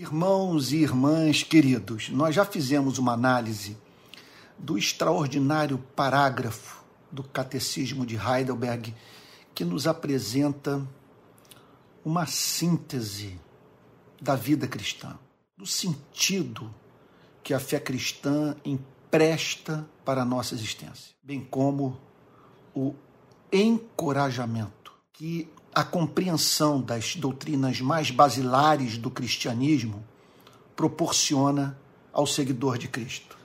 Irmãos e irmãs queridos, nós já fizemos uma análise do extraordinário parágrafo do Catecismo de Heidelberg que nos apresenta uma síntese da vida cristã, do sentido que a fé cristã empresta para a nossa existência, bem como o encorajamento que a compreensão das doutrinas mais basilares do cristianismo proporciona ao seguidor de Cristo.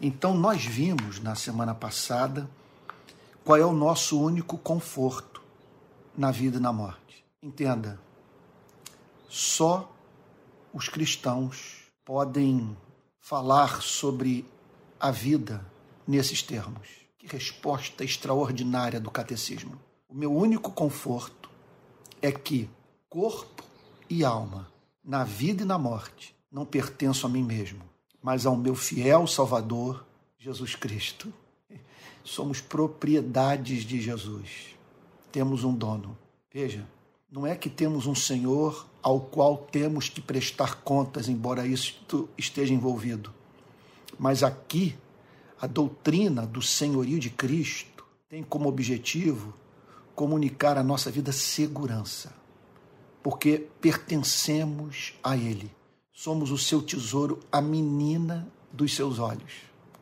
Então, nós vimos na semana passada qual é o nosso único conforto na vida e na morte. Entenda, só os cristãos podem falar sobre a vida nesses termos. Que resposta extraordinária do catecismo. O meu único conforto é que corpo e alma, na vida e na morte, não pertenço a mim mesmo, mas ao meu fiel Salvador, Jesus Cristo. Somos propriedades de Jesus. Temos um dono. Veja, não é que temos um Senhor ao qual temos que prestar contas, embora isso esteja envolvido. Mas aqui, a doutrina do senhorio de Cristo tem como objetivo comunicar a nossa vida segurança, porque pertencemos a Ele. Somos o seu tesouro, a menina dos seus olhos.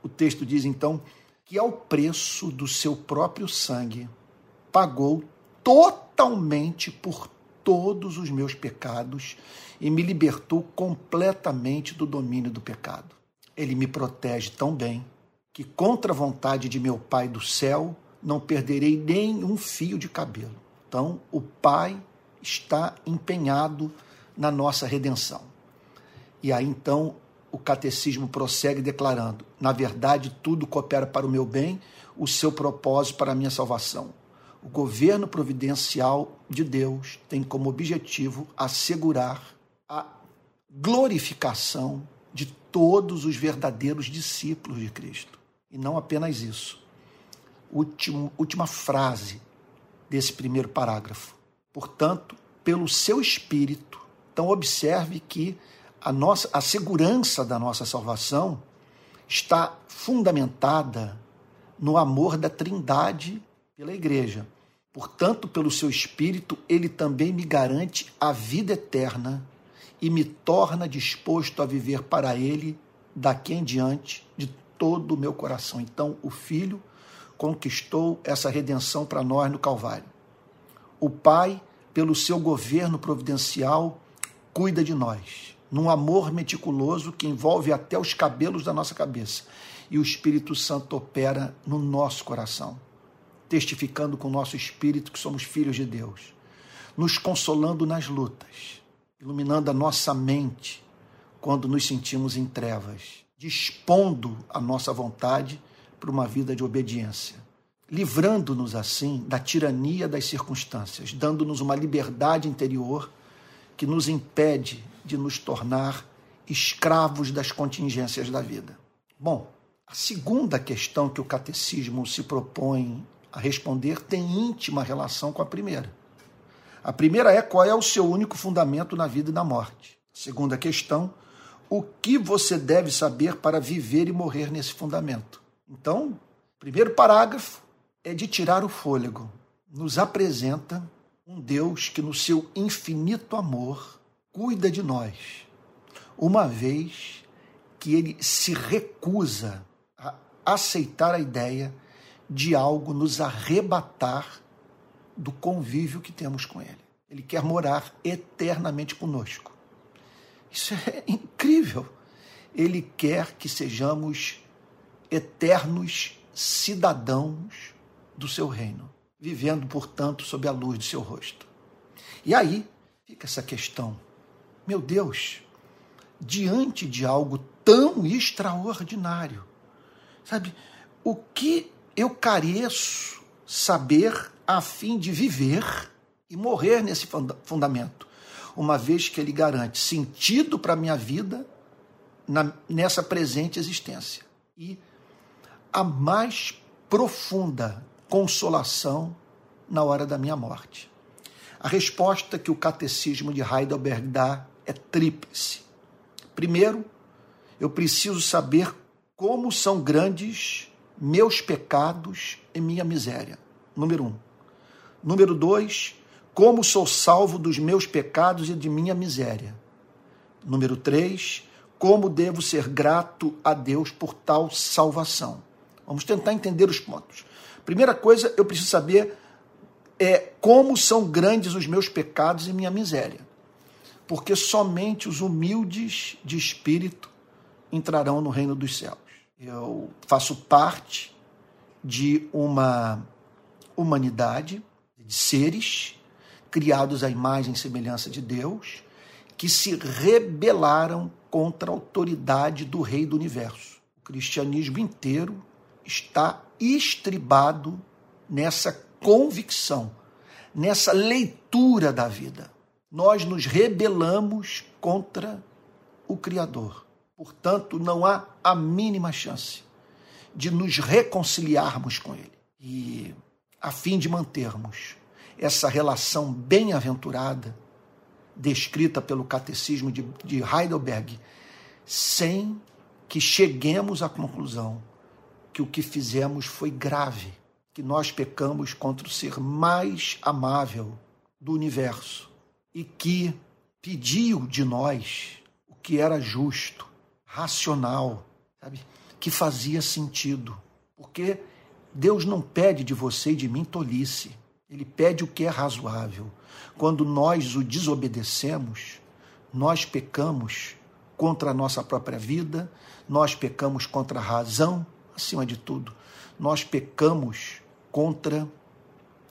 O texto diz então que, ao preço do seu próprio sangue, pagou totalmente por todos os meus pecados e me libertou completamente do domínio do pecado. Ele me protege tão bem que, contra a vontade de meu Pai do céu, não perderei nem um fio de cabelo. Então, o Pai está empenhado na nossa redenção. E aí então o catecismo prossegue declarando: na verdade, tudo coopera para o meu bem, o seu propósito para a minha salvação. O governo providencial de Deus tem como objetivo assegurar a glorificação de todos os verdadeiros discípulos de Cristo. E não apenas isso, último, última frase desse primeiro parágrafo. Portanto, pelo seu espírito, então observe que a nossa a segurança da nossa salvação está fundamentada no amor da Trindade pela igreja. Portanto, pelo seu espírito, ele também me garante a vida eterna e me torna disposto a viver para ele daqui em diante de todo o meu coração. Então, o filho conquistou essa redenção para nós no Calvário. O Pai, pelo seu governo providencial, cuida de nós, num amor meticuloso que envolve até os cabelos da nossa cabeça. E o Espírito Santo opera no nosso coração, testificando com o nosso espírito que somos filhos de Deus, nos consolando nas lutas, iluminando a nossa mente quando nos sentimos em trevas, dispondo a nossa vontade para uma vida de obediência, livrando-nos assim da tirania das circunstâncias, dando-nos uma liberdade interior que nos impede de nos tornar escravos das contingências da vida. Bom, a segunda questão que o catecismo se propõe a responder tem íntima relação com a primeira. A primeira é qual é o seu único fundamento na vida e na morte. A segunda questão, o que você deve saber para viver e morrer nesse fundamento. Então, primeiro parágrafo é de tirar o fôlego. Nos apresenta um Deus que, no seu infinito amor, cuida de nós, uma vez que ele se recusa a aceitar a ideia de algo nos arrebatar do convívio que temos com ele. Ele quer morar eternamente conosco. Isso é incrível. Ele quer que sejamos eternos cidadãos do seu reino, vivendo, portanto, sob a luz de seu rosto. E aí fica essa questão: meu Deus, diante de algo tão extraordinário, sabe, o que eu careço saber a fim de viver e morrer nesse fundamento, uma vez que ele garante sentido para a minha vida na, nessa presente existência e a mais profunda consolação na hora da minha morte? A resposta que o catecismo de Heidelberg dá é tríplice. Primeiro, eu preciso saber como são grandes meus pecados e minha miséria. Número um. Número dois, como sou salvo dos meus pecados e de minha miséria. Número três, como devo ser grato a Deus por tal salvação. Vamos tentar entender os pontos. Primeira coisa, eu preciso saber é como são grandes os meus pecados e minha miséria. Porque somente os humildes de espírito entrarão no reino dos céus. Eu faço parte de uma humanidade de seres criados à imagem e semelhança de Deus, que se rebelaram contra a autoridade do Rei do Universo. O cristianismo inteiro está estribado nessa convicção, nessa leitura da vida. Nós nos rebelamos contra o Criador. Portanto, não há a mínima chance de nos reconciliarmos com Ele. E a fim de mantermos essa relação bem-aventurada descrita pelo Catecismo de, de Heidelberg, sem que cheguemos à conclusão que o que fizemos foi grave, que nós pecamos contra o ser mais amável do universo e que pediu de nós o que era justo, racional, sabe? Que fazia sentido. Porque Deus não pede de você e de mim tolice. Ele pede o que é razoável. Quando nós o desobedecemos, nós pecamos contra a nossa própria vida, nós pecamos contra a razão, acima de tudo, nós pecamos contra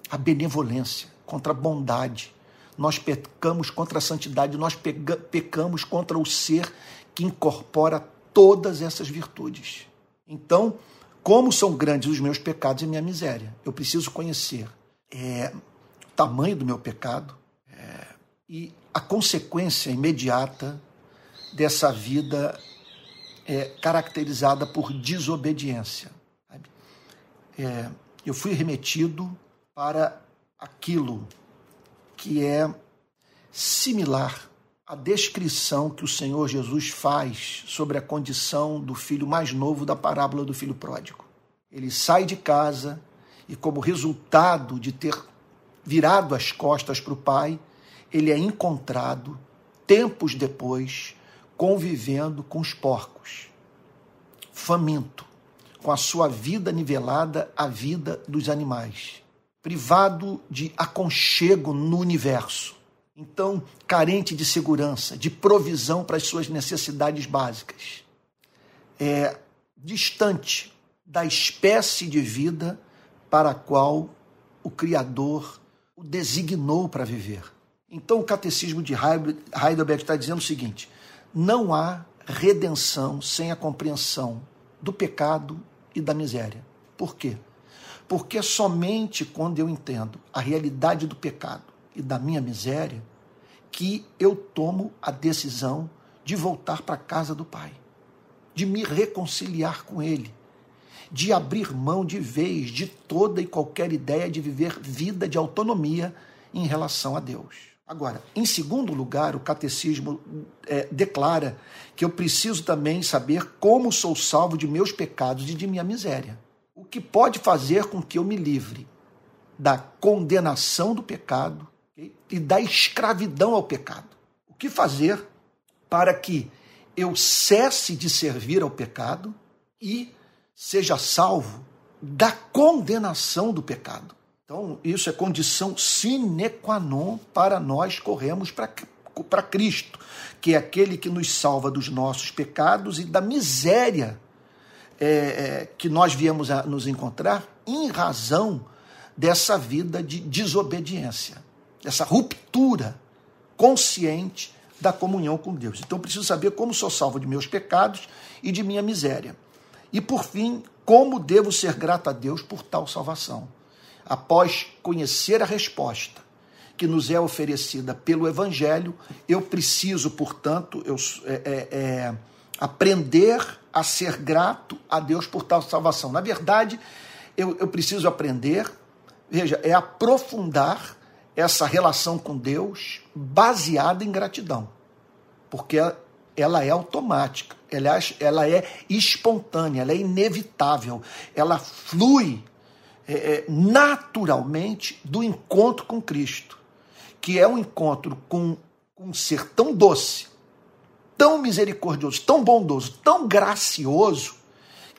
a benevolência, contra a bondade, nós pecamos contra a santidade, nós pecamos contra o ser que incorpora todas essas virtudes. Então, como são grandes os meus pecados e minha miséria? Eu preciso conhecer é, o tamanho do meu pecado é, e a consequência imediata dessa vida é, caracterizada por desobediência. É, eu fui remetido para aquilo que é similar à descrição que o Senhor Jesus faz sobre a condição do filho mais novo da parábola do filho pródigo. Ele sai de casa e, como resultado de ter virado as costas para o pai, ele é encontrado tempos depois convivendo com os porcos, faminto, com a sua vida nivelada à vida dos animais, privado de aconchego no universo, então carente de segurança, de provisão para as suas necessidades básicas, é distante da espécie de vida para a qual o Criador o designou para viver. Então o catecismo de Heidelberg está dizendo o seguinte: não há redenção sem a compreensão do pecado e da miséria. Por quê? Porque somente quando eu entendo a realidade do pecado e da minha miséria que eu tomo a decisão de voltar para a casa do Pai, de me reconciliar com Ele, de abrir mão de vez de toda e qualquer ideia de viver vida de autonomia em relação a Deus. Agora, em segundo lugar, o catecismo é, declara que eu preciso também saber como sou salvo de meus pecados e de minha miséria. O que pode fazer com que eu me livre da condenação do pecado e da escravidão ao pecado. O que fazer para que eu cesse de servir ao pecado e seja salvo da condenação do pecado. Então, isso é condição sine qua non para nós corrermos para Cristo, que é aquele que nos salva dos nossos pecados e da miséria é, é, que nós viemos a nos encontrar em razão dessa vida de desobediência, dessa ruptura consciente da comunhão com Deus. Então, preciso saber como sou salvo de meus pecados e de minha miséria. E, por fim, como devo ser grato a Deus por tal salvação após conhecer a resposta que nos é oferecida pelo Evangelho, eu preciso, portanto, eu, é, é, é, aprender a ser grato a Deus por tal salvação. Na verdade, eu, eu preciso aprender, veja, é aprofundar essa relação com Deus baseada em gratidão. Porque ela é automática, ela, ela é espontânea, ela é inevitável, ela flui é, é, naturalmente do encontro com Cristo, que é um encontro com, com um ser tão doce, tão misericordioso, tão bondoso, tão gracioso,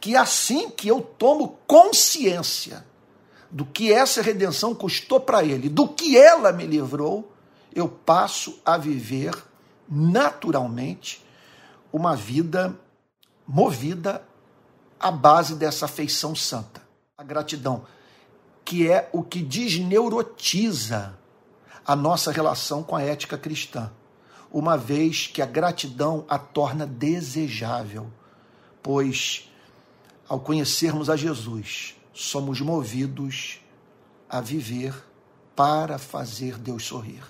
que assim que eu tomo consciência do que essa redenção custou para ele, do que ela me livrou, eu passo a viver naturalmente uma vida movida à base dessa afeição santa, gratidão, que é o que desneurotiza a nossa relação com a ética cristã, uma vez que a gratidão a torna desejável, pois ao conhecermos a Jesus, somos movidos a viver para fazer Deus sorrir.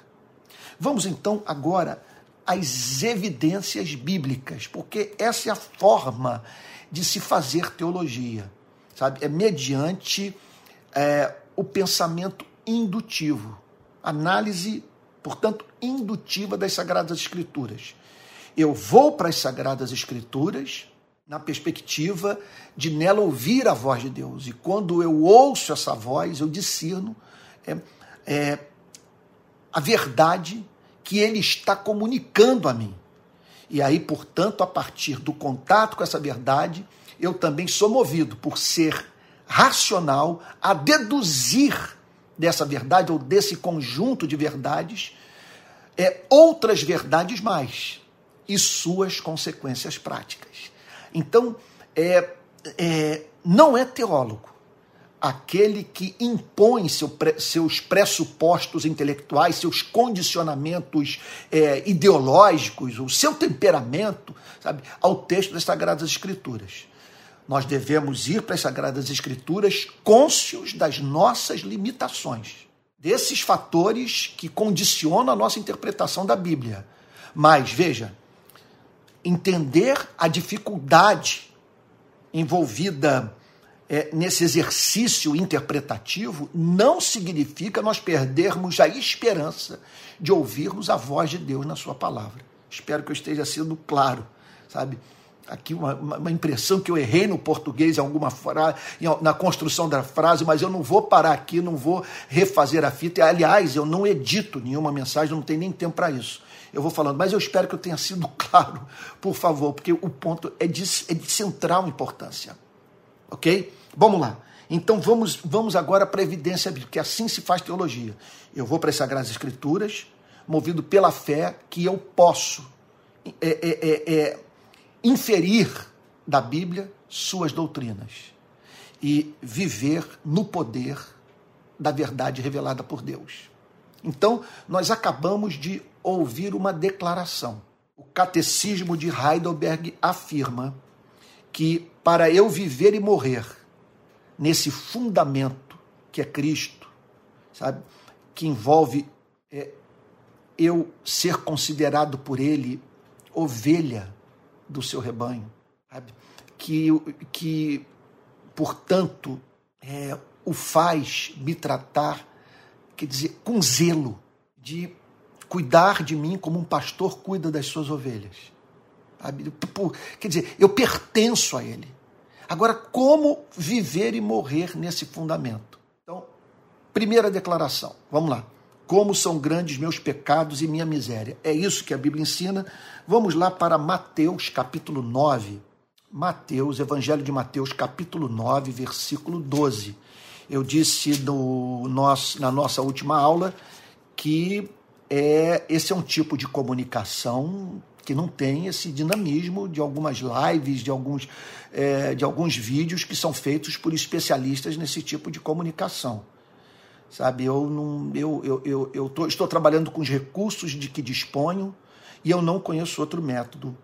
Vamos então agora às evidências bíblicas, porque essa é a forma de se fazer teologia, sabe? É mediante é, o pensamento indutivo, análise, portanto, indutiva das Sagradas Escrituras. Eu vou para as Sagradas Escrituras na perspectiva de nela ouvir a voz de Deus. E quando eu ouço essa voz, eu discerno é, é, a verdade que ele está comunicando a mim. E aí, portanto, a partir do contato com essa verdade, eu também sou movido por ser racional a deduzir dessa verdade ou desse conjunto de verdades é, outras verdades mais e suas consequências práticas. Então, é, é, não é teólogo aquele que impõe seu, seus pressupostos intelectuais, seus condicionamentos é, ideológicos, o seu temperamento, sabe, ao texto das Sagradas Escrituras. Nós devemos ir para as Sagradas Escrituras cônscios das nossas limitações, desses fatores que condicionam a nossa interpretação da Bíblia. Mas, veja, entender a dificuldade envolvida é, nesse exercício interpretativo não significa nós perdermos a esperança de ouvirmos a voz de Deus na Sua palavra. Espero que eu esteja sendo claro, sabe? Aqui uma, uma impressão que eu errei no português em alguma frase, na construção da frase, mas eu não vou parar aqui, não vou refazer a fita. Aliás, eu não edito nenhuma mensagem, não tenho nem tempo para isso eu vou falando, mas eu espero que eu tenha sido claro, por favor, porque o ponto é de, é de central importância. Ok? Vamos lá. Então vamos, vamos agora para a evidência bíblica, que assim se faz teologia. Eu vou para as Sagradas Escrituras, movido pela fé que eu posso é, é, é, é inferir da Bíblia suas doutrinas e viver no poder da verdade revelada por Deus. Então, nós acabamos de ouvir uma declaração. O Catecismo de Heidelberg afirma que para eu viver e morrer nesse fundamento que é Cristo, sabe, que envolve é, eu ser considerado por Ele ovelha do seu rebanho, sabe, que, que portanto, é, o faz me tratar quer dizer, com zelo, de cuidar de mim como um pastor cuida das suas ovelhas. Quer dizer, eu pertenço a Ele. Agora, como viver e morrer nesse fundamento? Então, primeira declaração, vamos lá. Como são grandes meus pecados e minha miséria. É isso que a Bíblia ensina. Vamos lá para Mateus, capítulo 9. Mateus, Evangelho de Mateus, capítulo 9, versículo 12. Eu disse no nosso, na nossa última aula que é, esse é um tipo de comunicação que não tem esse dinamismo de algumas lives, de alguns, é, de alguns vídeos que são feitos por especialistas nesse tipo de comunicação. Sabe, eu, não, eu, eu, eu, eu tô, estou trabalhando com os recursos de que disponho e eu não conheço outro método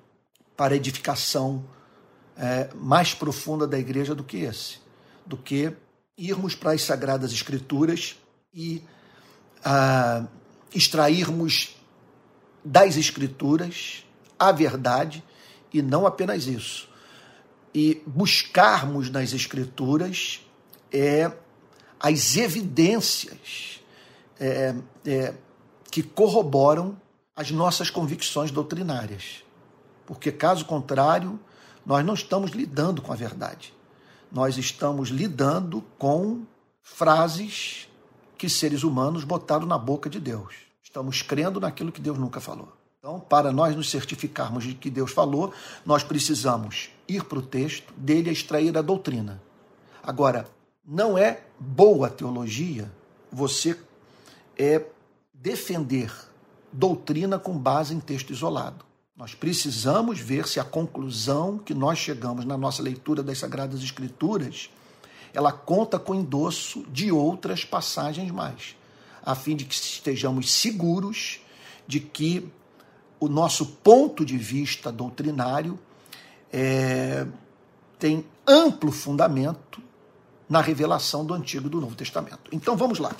para edificação é, mais profunda da igreja do que esse, do que irmos para as Sagradas Escrituras e ah, extrairmos das Escrituras a verdade e não apenas isso. E buscarmos nas Escrituras é, as evidências é, é, que corroboram as nossas convicções doutrinárias. porque caso contrário, nós não estamos lidando com a verdade. Nós estamos lidando com frases que seres humanos botaram na boca de Deus. Estamos crendo naquilo que Deus nunca falou. Então, para nós nos certificarmos de que Deus falou, nós precisamos ir para o texto, dele extrair a doutrina. Agora, não é boa teologia você é defender doutrina com base em texto isolado. Nós precisamos ver se a conclusão que nós chegamos na nossa leitura das Sagradas Escrituras, ela conta com endosso de outras passagens mais, a fim de que estejamos seguros de que o nosso ponto de vista doutrinário é, tem amplo fundamento na revelação do Antigo e do Novo Testamento. Então vamos lá.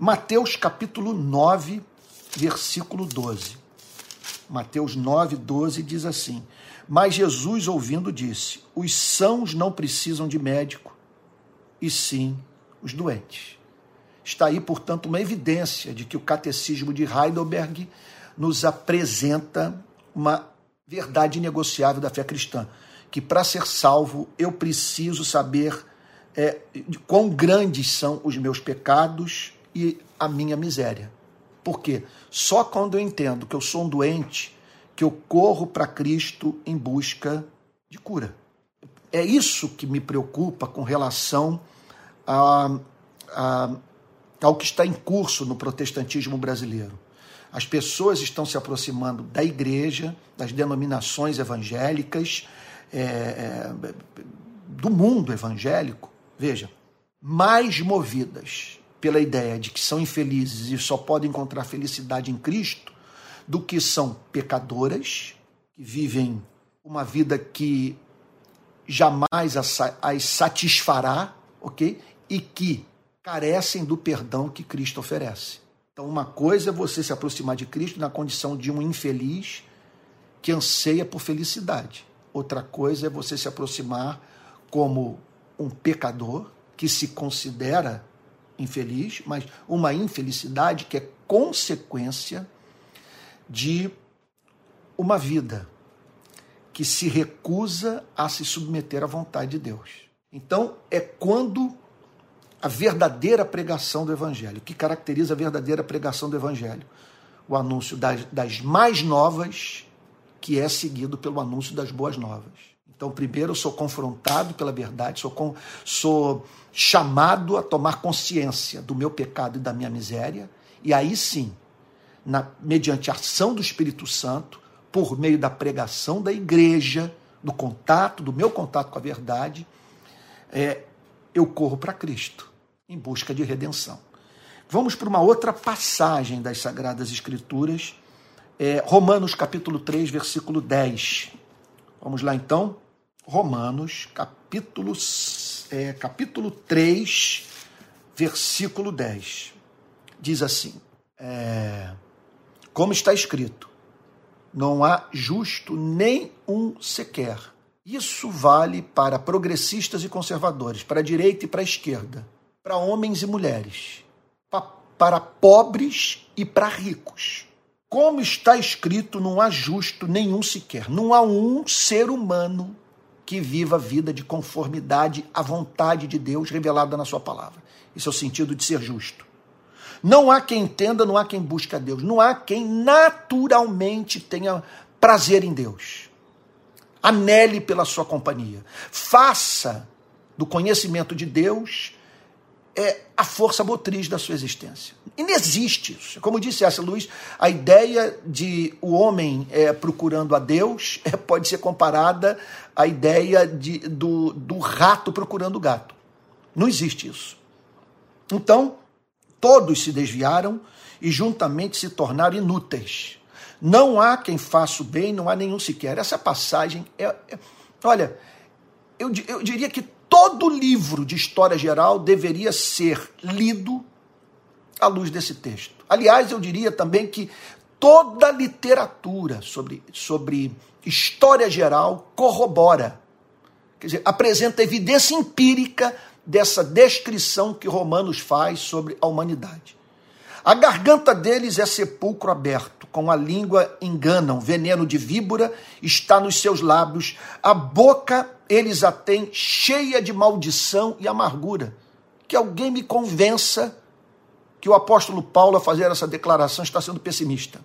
Mateus capítulo 9, versículo 12. Mateus 9, 12 diz assim: Mas Jesus, ouvindo, disse: Os sãos não precisam de médico, e sim os doentes. Está aí, portanto, uma evidência de que o catecismo de Heidelberg nos apresenta uma verdade inegociável da fé cristã, que para ser salvo eu preciso saber é, quão grandes são os meus pecados e a minha miséria. Porque só quando eu entendo que eu sou um doente que eu corro para Cristo em busca de cura. É isso que me preocupa com relação a, a, ao que está em curso no protestantismo brasileiro. As pessoas estão se aproximando da igreja, das denominações evangélicas, é, é, do mundo evangélico, veja, mais movidas pela ideia de que são infelizes e só podem encontrar felicidade em Cristo, do que são pecadoras, que vivem uma vida que jamais as satisfará, ok? E que carecem do perdão que Cristo oferece. Então, uma coisa é você se aproximar de Cristo na condição de um infeliz que anseia por felicidade. Outra coisa é você se aproximar como um pecador que se considera infeliz, mas uma infelicidade que é consequência de uma vida que se recusa a se submeter à vontade de Deus. Então, é quando a verdadeira pregação do Evangelho, que caracteriza a verdadeira pregação do Evangelho, o anúncio das, das mais novas, que é seguido pelo anúncio das boas novas. Então, primeiro, eu sou confrontado pela verdade, sou, com, sou chamado a tomar consciência do meu pecado e da minha miséria, e aí sim, na, mediante a ação do Espírito Santo, por meio da pregação da igreja, do contato, do meu contato com a verdade, é, eu corro para Cristo em busca de redenção. Vamos para uma outra passagem das Sagradas Escrituras, é, Romanos capítulo 3, versículo 10. Vamos lá então. Romanos, capítulo, é, capítulo 3, versículo 10. Diz assim: é, Como está escrito, não há justo nem um sequer. Isso vale para progressistas e conservadores, para a direita e para a esquerda, para homens e mulheres, para pobres e para ricos. Como está escrito, não há justo nenhum sequer. Não há um ser humano que viva a vida de conformidade à vontade de Deus revelada na Sua palavra. Esse é o sentido de ser justo. Não há quem entenda, não há quem busque a Deus, não há quem naturalmente tenha prazer em Deus. Anele pela sua companhia. Faça do conhecimento de Deus é a força motriz da sua existência. E não existe isso. Como disse essa Luiz, a ideia de o homem é, procurando a Deus é, pode ser comparada à ideia de, do, do rato procurando o gato. Não existe isso. Então, todos se desviaram e juntamente se tornaram inúteis. Não há quem faça o bem, não há nenhum sequer. Essa passagem é. é olha, eu, eu diria que todo livro de história geral deveria ser lido à luz desse texto. Aliás, eu diria também que toda literatura sobre, sobre história geral corrobora, quer dizer, apresenta evidência empírica dessa descrição que Romanos faz sobre a humanidade. A garganta deles é sepulcro aberto, com a língua enganam, veneno de víbora está nos seus lábios, a boca eles a têm cheia de maldição e amargura. Que alguém me convença que o apóstolo Paulo, a fazer essa declaração, está sendo pessimista.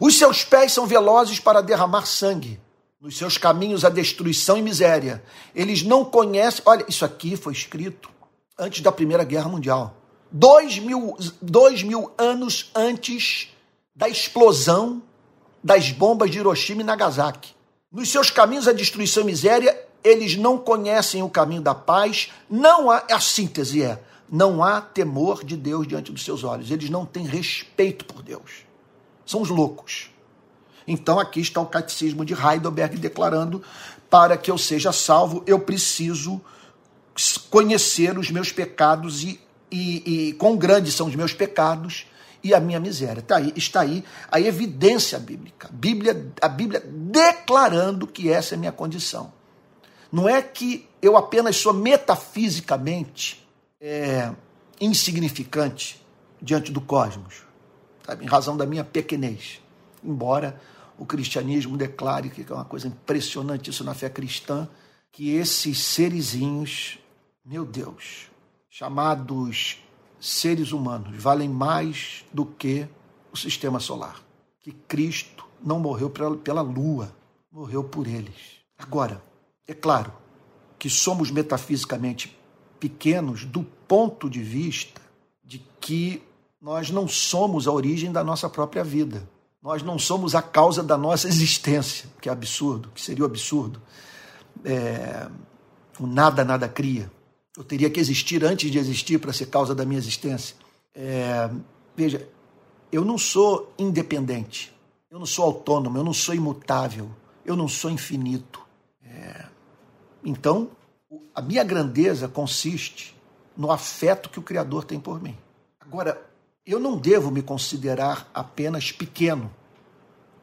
Os seus pés são velozes para derramar sangue. Nos seus caminhos a destruição e miséria. Eles não conhecem. Olha, isso aqui foi escrito antes da Primeira Guerra Mundial. Dois mil, dois mil anos antes da explosão das bombas de Hiroshima e Nagasaki. Nos seus caminhos a destruição e miséria, eles não conhecem o caminho da paz. Não há. A síntese é: não há temor de Deus diante dos seus olhos. Eles não têm respeito por Deus são os loucos. Então aqui está o catecismo de Heidelberg declarando: para que eu seja salvo, eu preciso conhecer os meus pecados e, e, e quão grandes são os meus pecados e a minha miséria. Está aí, está aí a evidência bíblica. Bíblia, a Bíblia declarando que essa é a minha condição. Não é que eu apenas sou metafisicamente é, insignificante diante do cosmos sabe? em razão da minha pequenez. Embora o cristianismo declare que é uma coisa impressionante isso na fé cristã, que esses serizinhos, meu Deus, chamados seres humanos, valem mais do que o sistema solar. Que Cristo não morreu pela lua, morreu por eles. Agora, é claro que somos metafisicamente pequenos do ponto de vista de que nós não somos a origem da nossa própria vida. Nós não somos a causa da nossa existência, que é absurdo, que seria o absurdo. É, o nada, nada cria. Eu teria que existir antes de existir para ser causa da minha existência. É, veja, eu não sou independente, eu não sou autônomo, eu não sou imutável, eu não sou infinito. É, então, a minha grandeza consiste no afeto que o Criador tem por mim. Agora, eu não devo me considerar apenas pequeno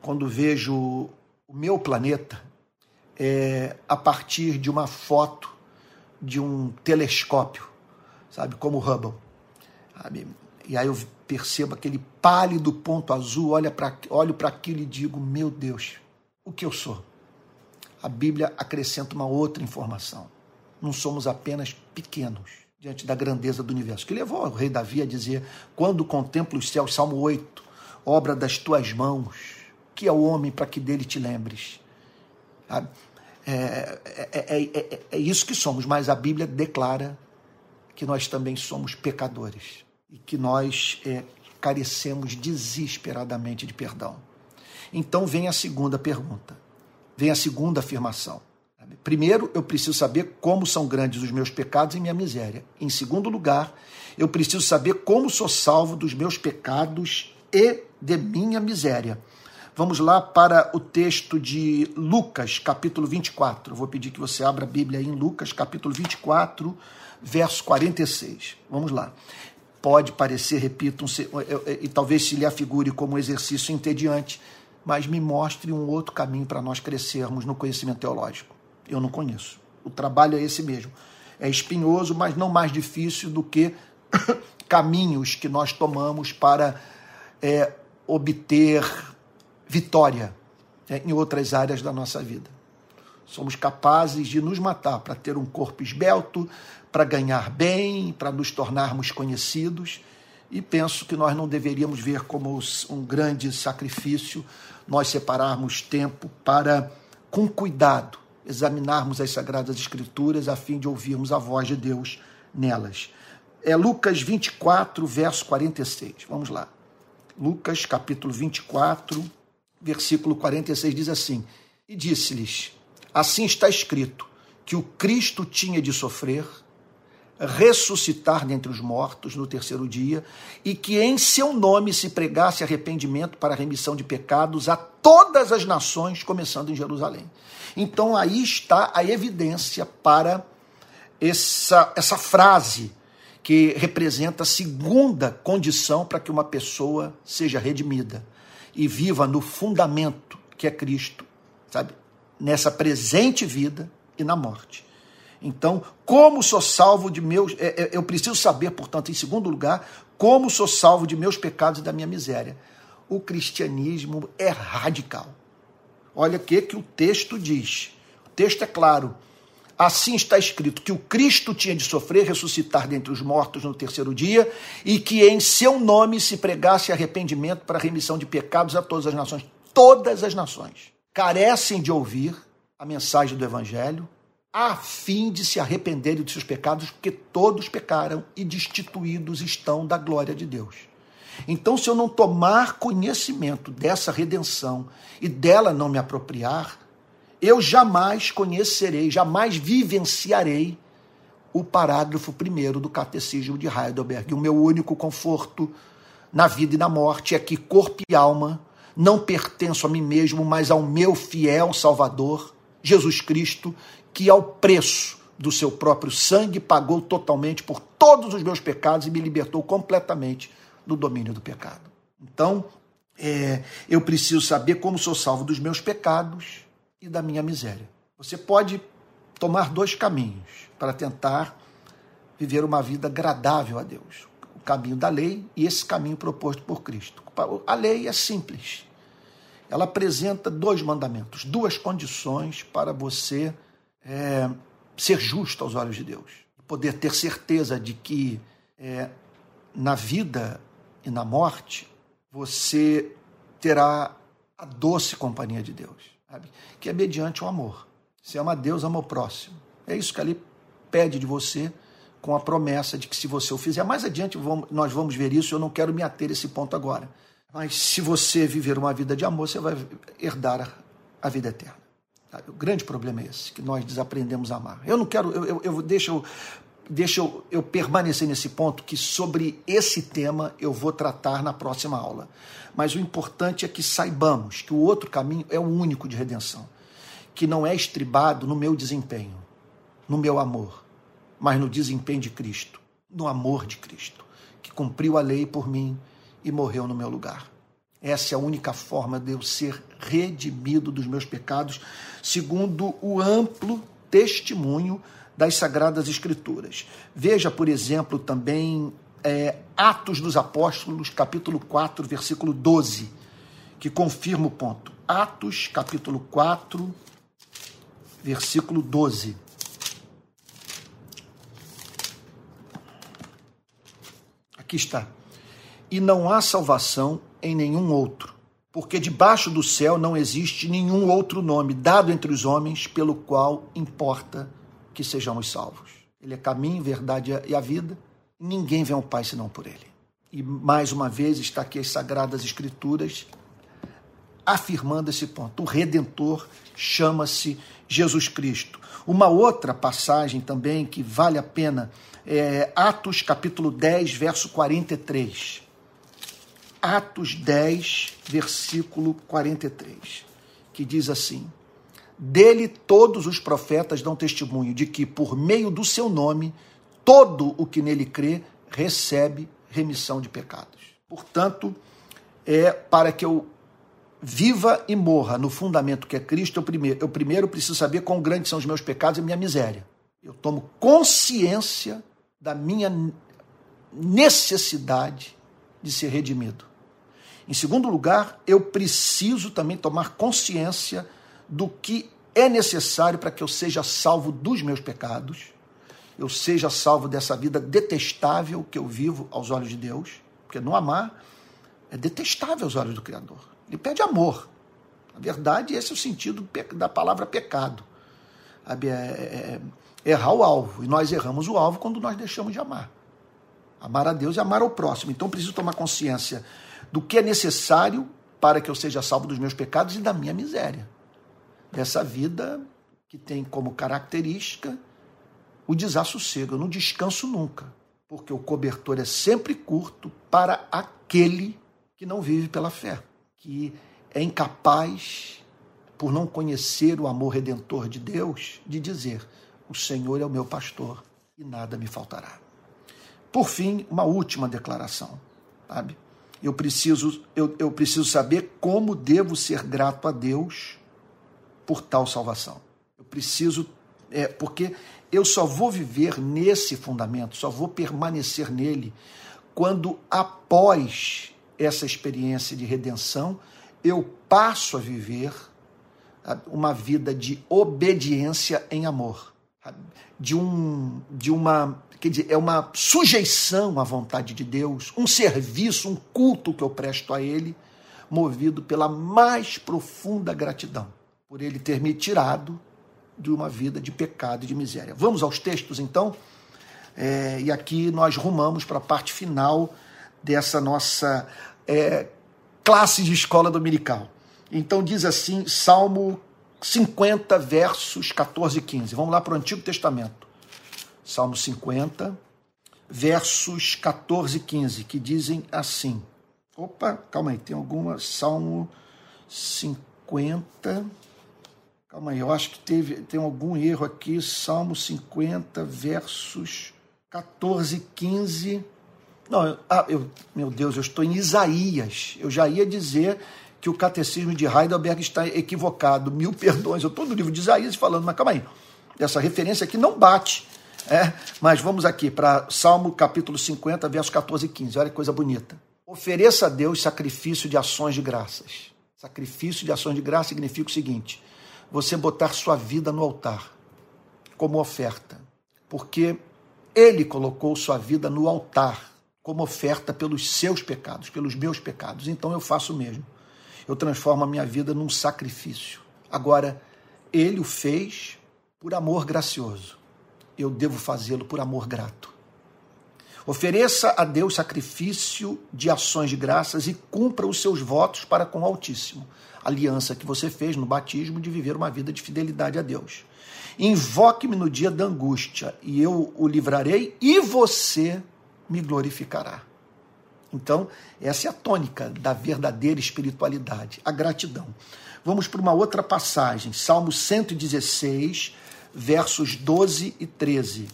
quando vejo o meu planeta é, a partir de uma foto de um telescópio, sabe, como o Hubble. Sabe? E aí eu percebo aquele pálido ponto azul, olha olho para aquilo e digo: meu Deus, o que eu sou? A Bíblia acrescenta uma outra informação. Não somos apenas pequenos diante da grandeza do universo, que levou o rei Davi a dizer: Quando contemplo os céus, Salmo 8, obra das tuas mãos, que é o homem para que dele te lembres. É, é, é, é, isso que somos, mas a Bíblia declara que nós também somos pecadores e que nós carecemos desesperadamente de perdão. Então vem a segunda pergunta, vem a segunda afirmação. Primeiro, eu preciso saber como são grandes os meus pecados e minha miséria. Em segundo lugar, eu preciso saber como sou salvo dos meus pecados e de minha miséria. Vamos lá para o texto de Lucas, capítulo 24. Eu vou pedir que você abra a Bíblia em Lucas, capítulo 24, verso 46. Vamos lá. Pode parecer, repito, um, e talvez se lhe afigure como um exercício entediante, mas me mostre um outro caminho para nós crescermos no conhecimento teológico eu não conheço. O trabalho é esse mesmo. É espinhoso, mas não mais difícil do que caminhos que nós tomamos para é, obter vitória é, em outras áreas da nossa vida. Somos capazes de nos matar para ter um corpo esbelto, para ganhar bem, para nos tornarmos conhecidos. E penso que nós não deveríamos ver como um grande sacrifício nós separarmos tempo para, com cuidado, examinarmos as Sagradas Escrituras a fim de ouvirmos a voz de Deus nelas. É Lucas 24, verso 46. Vamos lá. Lucas, capítulo 24, versículo 46 diz assim: E disse-lhes: Assim está escrito, que o Cristo tinha de sofrer, ressuscitar dentre os mortos no terceiro dia, e que em seu nome se pregasse arrependimento para remissão de pecados a todas as nações, começando em Jerusalém. Então aí está a evidência para essa, essa frase que representa a segunda condição para que uma pessoa seja redimida e viva no fundamento que é Cristo, sabe? Nessa presente vida e na morte. Então, como sou salvo de meus. É, é, eu preciso saber, portanto, em segundo lugar, como sou salvo de meus pecados e da minha miséria. O cristianismo é radical. Olha o que, que o texto diz. O texto é claro. Assim está escrito que o Cristo tinha de sofrer, ressuscitar dentre os mortos no terceiro dia, e que em seu nome se pregasse arrependimento para remissão de pecados a todas as nações. Todas as nações carecem de ouvir a mensagem do Evangelho, a fim de se arrependerem dos seus pecados, porque todos pecaram e destituídos estão da glória de Deus. Então, se eu não tomar conhecimento dessa redenção e dela não me apropriar, eu jamais conhecerei, jamais vivenciarei o parágrafo primeiro do Catecismo de Heidelberg. O meu único conforto na vida e na morte é que corpo e alma não pertenço a mim mesmo, mas ao meu fiel Salvador, Jesus Cristo, que ao preço do seu próprio sangue pagou totalmente por todos os meus pecados e me libertou completamente do domínio do pecado. Então, é, eu preciso saber como sou salvo dos meus pecados e da minha miséria. Você pode tomar dois caminhos para tentar viver uma vida agradável a Deus: o caminho da lei e esse caminho proposto por Cristo. A lei é simples. Ela apresenta dois mandamentos, duas condições para você é, ser justo aos olhos de Deus. Poder ter certeza de que é, na vida e na morte você terá a doce companhia de Deus sabe? que é mediante o amor. Se ama a Deus, ama o próximo. É isso que ali pede de você, com a promessa de que se você o fizer, mais adiante nós vamos ver isso, eu não quero me ater a esse ponto agora. Mas se você viver uma vida de amor, você vai herdar a vida eterna. O grande problema é esse, que nós desaprendemos a amar. Eu não quero, eu, eu, eu, deixa eu, eu permanecer nesse ponto, que sobre esse tema eu vou tratar na próxima aula. Mas o importante é que saibamos que o outro caminho é o único de redenção, que não é estribado no meu desempenho, no meu amor, mas no desempenho de Cristo, no amor de Cristo, que cumpriu a lei por mim e morreu no meu lugar. Essa é a única forma de eu ser redimido dos meus pecados, segundo o amplo testemunho das Sagradas Escrituras. Veja, por exemplo, também é, Atos dos Apóstolos, capítulo 4, versículo 12, que confirma o ponto. Atos, capítulo 4, versículo 12. Aqui está. E não há salvação em nenhum outro, porque debaixo do céu não existe nenhum outro nome dado entre os homens pelo qual importa que sejamos salvos. Ele é caminho, verdade e a vida Ninguém vê ao Pai senão por Ele. E mais uma vez está aqui as Sagradas Escrituras afirmando esse ponto. O Redentor chama-se Jesus Cristo. Uma outra passagem também que vale a pena é Atos capítulo 10, verso 43. Atos 10, versículo 43, que diz assim: Dele todos os profetas dão testemunho de que, por meio do seu nome, todo o que nele crê recebe remissão de pecados. Portanto, é para que eu viva e morra no fundamento que é Cristo, eu primeiro, eu primeiro preciso saber quão grandes são os meus pecados e minha miséria. Eu tomo consciência da minha necessidade de ser redimido. Em segundo lugar, eu preciso também tomar consciência do que é necessário para que eu seja salvo dos meus pecados eu seja salvo dessa vida detestável que eu vivo aos olhos de Deus, porque não amar é detestável aos olhos do Criador. Ele pede amor. Na verdade, esse é o sentido da palavra pecado. É, é, é errar o alvo. E nós erramos o alvo quando nós deixamos de amar. Amar a Deus e amar ao próximo. Então, preciso tomar consciência do que é necessário para que eu seja salvo dos meus pecados e da minha miséria. Dessa vida que tem como característica o desassossego. Eu não descanso nunca, porque o cobertor é sempre curto para aquele que não vive pela fé, que é incapaz, por não conhecer o amor redentor de Deus, de dizer: O Senhor é o meu pastor e nada me faltará. Por fim, uma última declaração, sabe? Eu preciso, eu, eu preciso saber como devo ser grato a Deus por tal salvação. Eu preciso É porque eu só vou viver nesse fundamento, só vou permanecer nele quando após essa experiência de redenção eu passo a viver uma vida de obediência em amor, de um de uma quer dizer, é uma sujeição à vontade de Deus, um serviço, um culto que eu presto a ele, movido pela mais profunda gratidão por ele ter me tirado de uma vida de pecado e de miséria. Vamos aos textos então? É, e aqui nós rumamos para a parte final dessa nossa é, classe de escola dominical. Então diz assim, Salmo 50, versos 14 e 15. Vamos lá para o Antigo Testamento. Salmo 50, versos 14 e 15, que dizem assim. Opa, calma aí, tem alguma. Salmo 50. Calma aí, eu acho que teve, tem algum erro aqui. Salmo 50, versos 14 e 15. Não, eu, ah, eu, meu Deus, eu estou em Isaías. Eu já ia dizer que o catecismo de Heidelberg está equivocado. Mil perdões. Eu estou no livro de Isaías falando, mas calma aí. Essa referência aqui não bate. É, mas vamos aqui para Salmo capítulo 50, versos 14 e 15. Olha que coisa bonita. Ofereça a Deus sacrifício de ações de graças. Sacrifício de ações de graça significa o seguinte: você botar sua vida no altar como oferta. Porque ele colocou sua vida no altar como oferta pelos seus pecados, pelos meus pecados. Então eu faço o mesmo. Eu transformo a minha vida num sacrifício. Agora, ele o fez por amor gracioso. Eu devo fazê-lo por amor grato. Ofereça a Deus sacrifício de ações de graças e cumpra os seus votos para com o Altíssimo. Aliança que você fez no batismo de viver uma vida de fidelidade a Deus. Invoque-me no dia da angústia e eu o livrarei e você me glorificará. Então, essa é a tônica da verdadeira espiritualidade, a gratidão. Vamos para uma outra passagem, Salmo 116, versos 12 e 13.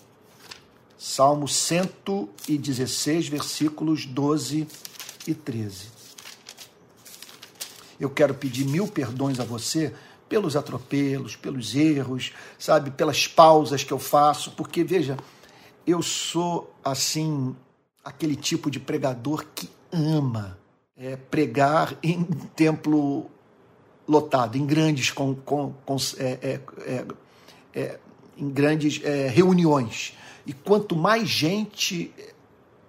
Salmo 116, versículos 12 e 13. Eu quero pedir mil perdões a você pelos atropelos, pelos erros, sabe, pelas pausas que eu faço, porque veja, eu sou assim aquele tipo de pregador que ama é, pregar em templo lotado, em grandes com, com, com é, é, é, em grandes é, reuniões. E quanto mais gente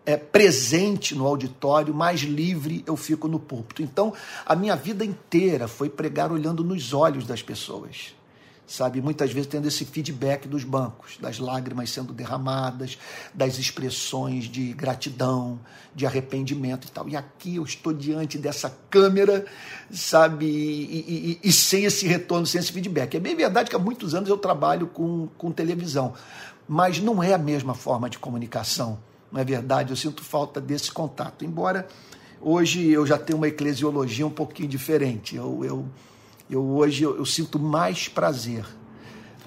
é presente no auditório, mais livre eu fico no púlpito. Então, a minha vida inteira foi pregar olhando nos olhos das pessoas sabe? Muitas vezes tendo esse feedback dos bancos, das lágrimas sendo derramadas, das expressões de gratidão, de arrependimento e tal. E aqui eu estou diante dessa câmera, sabe? E, e, e sem esse retorno, sem esse feedback. É bem verdade que há muitos anos eu trabalho com, com televisão, mas não é a mesma forma de comunicação, não é verdade? Eu sinto falta desse contato, embora hoje eu já tenho uma eclesiologia um pouquinho diferente. Eu, eu eu hoje eu, eu sinto mais prazer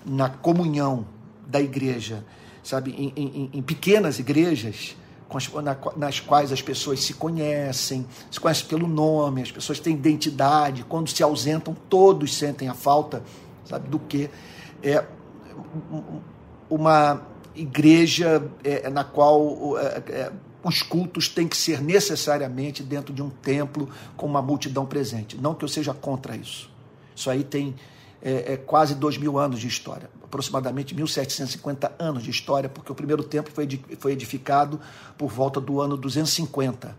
na comunhão da igreja, sabe, em, em, em pequenas igrejas as, na, nas quais as pessoas se conhecem, se conhecem pelo nome, as pessoas têm identidade, quando se ausentam, todos sentem a falta, sabe, do que é uma igreja é, na qual é, é, os cultos têm que ser necessariamente dentro de um templo com uma multidão presente. Não que eu seja contra isso. Isso aí tem é, é, quase dois mil anos de história, aproximadamente 1750 anos de história, porque o primeiro templo foi, foi edificado por volta do ano 250.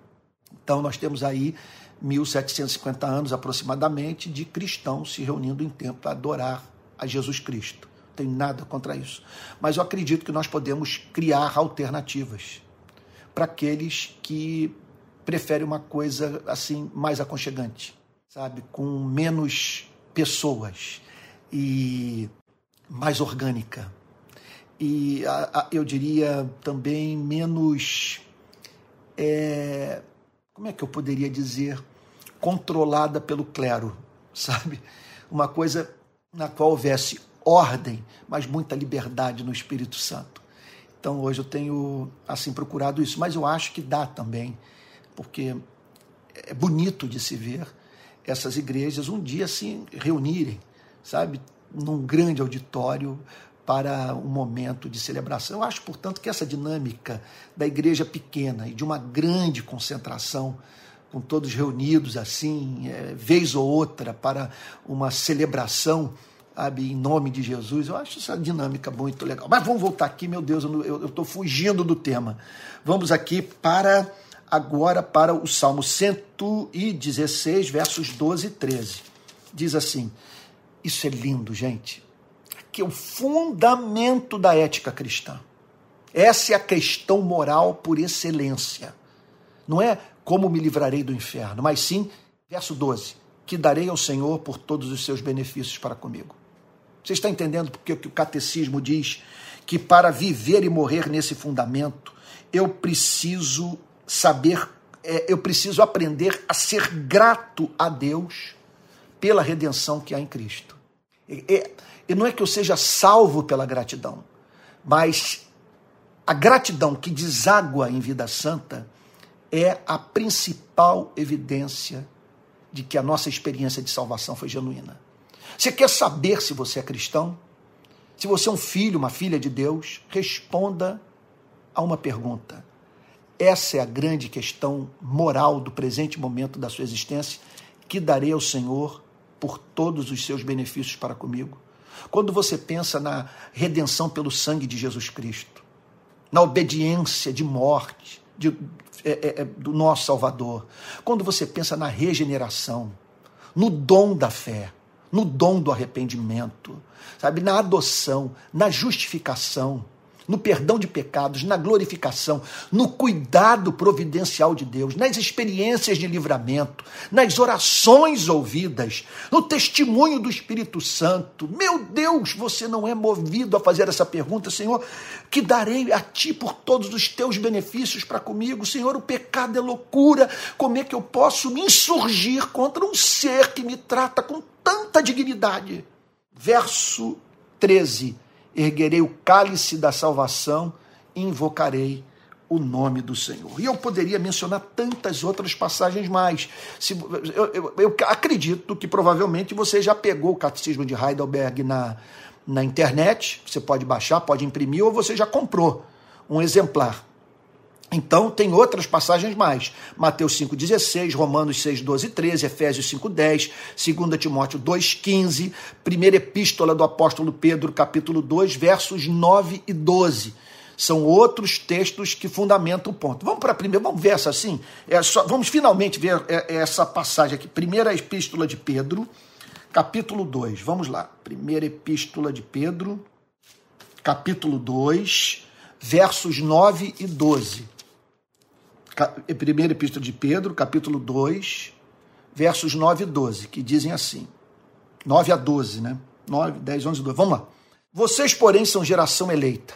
Então nós temos aí 1750 anos aproximadamente de cristãos se reunindo em templo para adorar a Jesus Cristo. Não tem nada contra isso. Mas eu acredito que nós podemos criar alternativas para aqueles que preferem uma coisa assim mais aconchegante, sabe, com menos pessoas e mais orgânica. E a, a, eu diria também menos. É, como é que eu poderia dizer? Controlada pelo clero, sabe? Uma coisa na qual houvesse ordem, mas muita liberdade no Espírito Santo. Então hoje eu tenho assim procurado isso, mas eu acho que dá também, porque é bonito de se ver essas igrejas um dia se reunirem, sabe, num grande auditório para um momento de celebração. Eu acho, portanto, que essa dinâmica da igreja pequena e de uma grande concentração, com todos reunidos assim, é, vez ou outra, para uma celebração, sabe, em nome de Jesus, eu acho essa dinâmica muito legal. Mas vamos voltar aqui, meu Deus, eu estou fugindo do tema. Vamos aqui para agora para o Salmo 116, versos 12 e 13. Diz assim: Isso é lindo, gente que é o fundamento da ética cristã. Essa é a questão moral por excelência. Não é como me livrarei do inferno, mas sim, verso 12, que darei ao Senhor por todos os seus benefícios para comigo. Você está entendendo porque o catecismo diz que para viver e morrer nesse fundamento, eu preciso saber, é, eu preciso aprender a ser grato a Deus pela redenção que há em Cristo. É, e não é que eu seja salvo pela gratidão, mas a gratidão que deságua em vida santa é a principal evidência de que a nossa experiência de salvação foi genuína. Você quer saber se você é cristão? Se você é um filho, uma filha de Deus, responda a uma pergunta. Essa é a grande questão moral do presente momento da sua existência que darei ao Senhor por todos os seus benefícios para comigo. Quando você pensa na redenção pelo sangue de Jesus Cristo, na obediência de morte de, é, é, é, do nosso Salvador, quando você pensa na regeneração, no dom da fé, no dom do arrependimento, sabe, na adoção, na justificação, no perdão de pecados, na glorificação, no cuidado providencial de Deus, nas experiências de livramento, nas orações ouvidas, no testemunho do Espírito Santo. Meu Deus, você não é movido a fazer essa pergunta, Senhor, que darei a ti por todos os teus benefícios para comigo? Senhor, o pecado é loucura. Como é que eu posso me insurgir contra um ser que me trata com tanta dignidade? Verso 13 erguerei o cálice da salvação e invocarei o nome do Senhor. E eu poderia mencionar tantas outras passagens mais. Se, eu, eu, eu, acredito que provavelmente você já pegou o Catecismo de Heidelberg na, na internet, você pode baixar, pode imprimir, ou você já comprou um exemplar. Então, tem outras passagens mais. Mateus 5,16, Romanos 6, 12 e 13, Efésios 5, 10, 2 Timóteo 2, 15, primeira epístola do apóstolo Pedro, capítulo 2, versos 9 e 12. São outros textos que fundamentam o ponto. Vamos para a primeira, vamos ver essa assim? É só, vamos finalmente ver é, é essa passagem aqui. Primeira epístola de Pedro, capítulo 2. Vamos lá. Primeira epístola de Pedro, capítulo 2, versos 9 e 12 primeira epístola de Pedro, capítulo 2, versos 9 e 12, que dizem assim: 9 a 12, né? 9, 10, 11, 12. Vamos lá. Vocês, porém, são geração eleita.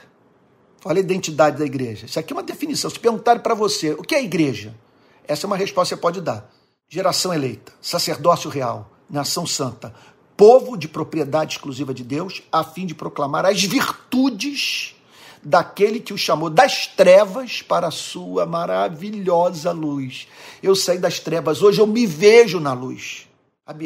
Olha a identidade da igreja. Isso aqui é uma definição. Se perguntarem para você o que é igreja, essa é uma resposta que você pode dar. Geração eleita, sacerdócio real, nação santa, povo de propriedade exclusiva de Deus, a fim de proclamar as virtudes daquele que o chamou das trevas para a sua maravilhosa luz. Eu saí das trevas, hoje eu me vejo na luz.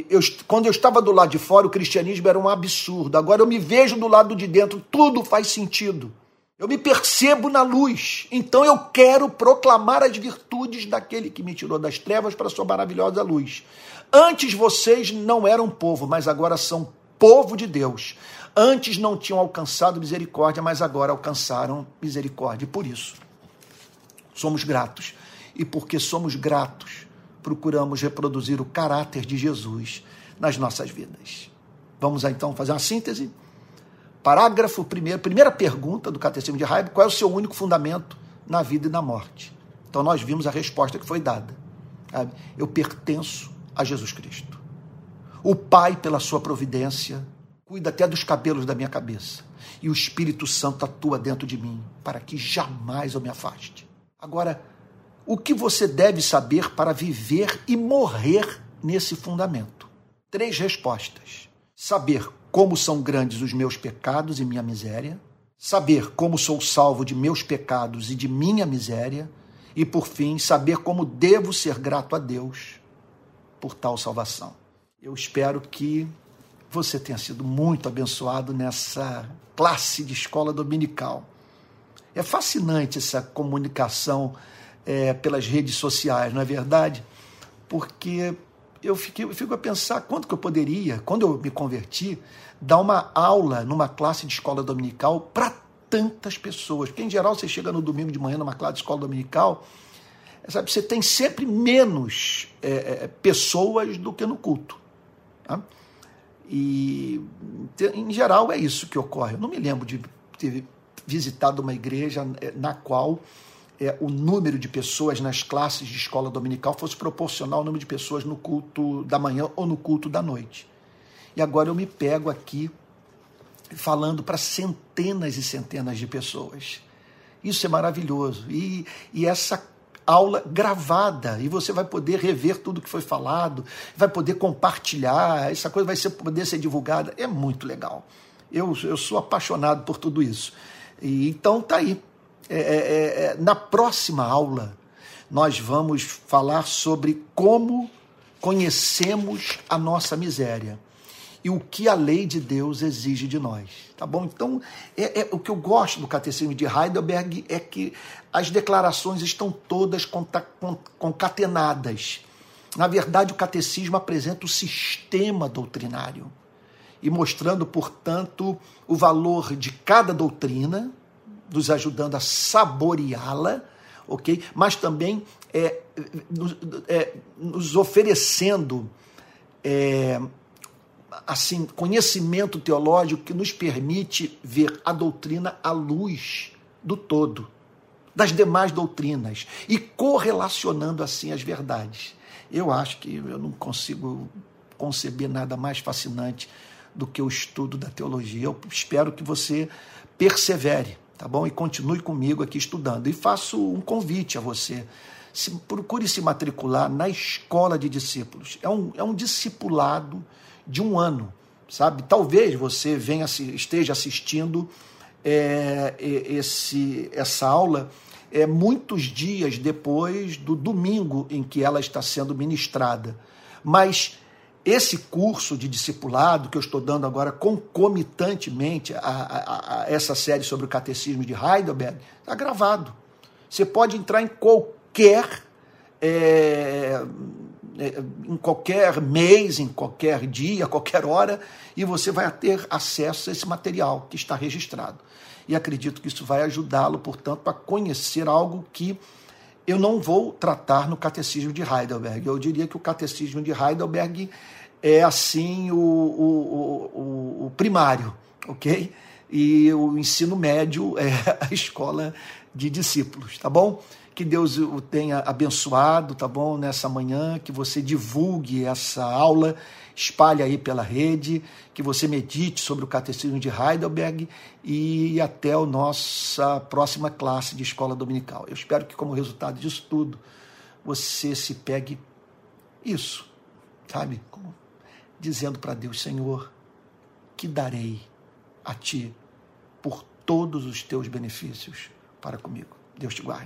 Eu, quando eu estava do lado de fora, o cristianismo era um absurdo. Agora eu me vejo do lado de dentro, tudo faz sentido. Eu me percebo na luz. Então eu quero proclamar as virtudes daquele que me tirou das trevas para a sua maravilhosa luz. Antes vocês não eram povo, mas agora são povo de Deus. Antes não tinham alcançado misericórdia, mas agora alcançaram misericórdia. E por isso, somos gratos. E porque somos gratos, procuramos reproduzir o caráter de Jesus nas nossas vidas. Vamos então fazer uma síntese. Parágrafo primeiro, primeira pergunta do Catecismo de Raibo: qual é o seu único fundamento na vida e na morte? Então nós vimos a resposta que foi dada. Eu pertenço a Jesus Cristo. O Pai, pela sua providência, cuida até dos cabelos da minha cabeça. E o Espírito Santo atua dentro de mim para que jamais eu me afaste. Agora, o que você deve saber para viver e morrer nesse fundamento? Três respostas: saber como são grandes os meus pecados e minha miséria, saber como sou salvo de meus pecados e de minha miséria, e por fim, saber como devo ser grato a Deus por tal salvação. Eu espero que você tenha sido muito abençoado nessa classe de escola dominical. É fascinante essa comunicação é, pelas redes sociais, não é verdade? Porque eu, fiquei, eu fico a pensar quanto que eu poderia, quando eu me converti, dar uma aula numa classe de escola dominical para tantas pessoas. Porque, em geral, você chega no domingo de manhã numa classe de escola dominical, sabe, você tem sempre menos é, é, pessoas do que no culto. Tá? E, em geral, é isso que ocorre. Eu não me lembro de ter visitado uma igreja é, na qual é, o número de pessoas nas classes de escola dominical fosse proporcional ao número de pessoas no culto da manhã ou no culto da noite. E agora eu me pego aqui falando para centenas e centenas de pessoas. Isso é maravilhoso. E, e essa aula gravada e você vai poder rever tudo que foi falado, vai poder compartilhar, essa coisa vai ser, poder ser divulgada. É muito legal. Eu, eu sou apaixonado por tudo isso. E, então tá aí. É, é, é, é na próxima aula, nós vamos falar sobre como conhecemos a nossa miséria e o que a lei de Deus exige de nós. Tá bom? Então, é, é, o que eu gosto do catecismo de Heidelberg é que as declarações estão todas concatenadas. Na verdade, o catecismo apresenta o sistema doutrinário e mostrando, portanto, o valor de cada doutrina, nos ajudando a saboreá-la, ok? Mas também é, nos, é, nos oferecendo é, assim, conhecimento teológico que nos permite ver a doutrina à luz do todo, das demais doutrinas e correlacionando assim as verdades. Eu acho que eu não consigo conceber nada mais fascinante do que o estudo da teologia. Eu espero que você persevere, tá bom? E continue comigo aqui estudando. E faço um convite a você. Se, procure se matricular na escola de discípulos. É um, é um discipulado de um ano, sabe? Talvez você venha esteja assistindo é, esse, essa aula é, muitos dias depois do domingo em que ela está sendo ministrada. Mas esse curso de discipulado que eu estou dando agora concomitantemente a, a, a essa série sobre o catecismo de Heidelberg está gravado. Você pode entrar em qualquer é, em qualquer mês, em qualquer dia, qualquer hora, e você vai ter acesso a esse material que está registrado. E acredito que isso vai ajudá-lo, portanto, a conhecer algo que eu não vou tratar no Catecismo de Heidelberg. Eu diria que o Catecismo de Heidelberg é assim o, o, o, o primário, ok? E o ensino médio é a escola de discípulos, tá bom? Que Deus o tenha abençoado, tá bom? Nessa manhã, que você divulgue essa aula, espalhe aí pela rede, que você medite sobre o Catecismo de Heidelberg e até a nossa próxima classe de escola dominical. Eu espero que, como resultado disso tudo, você se pegue isso, sabe? Dizendo para Deus, Senhor, que darei a Ti por todos os teus benefícios para comigo. Deus te guarde.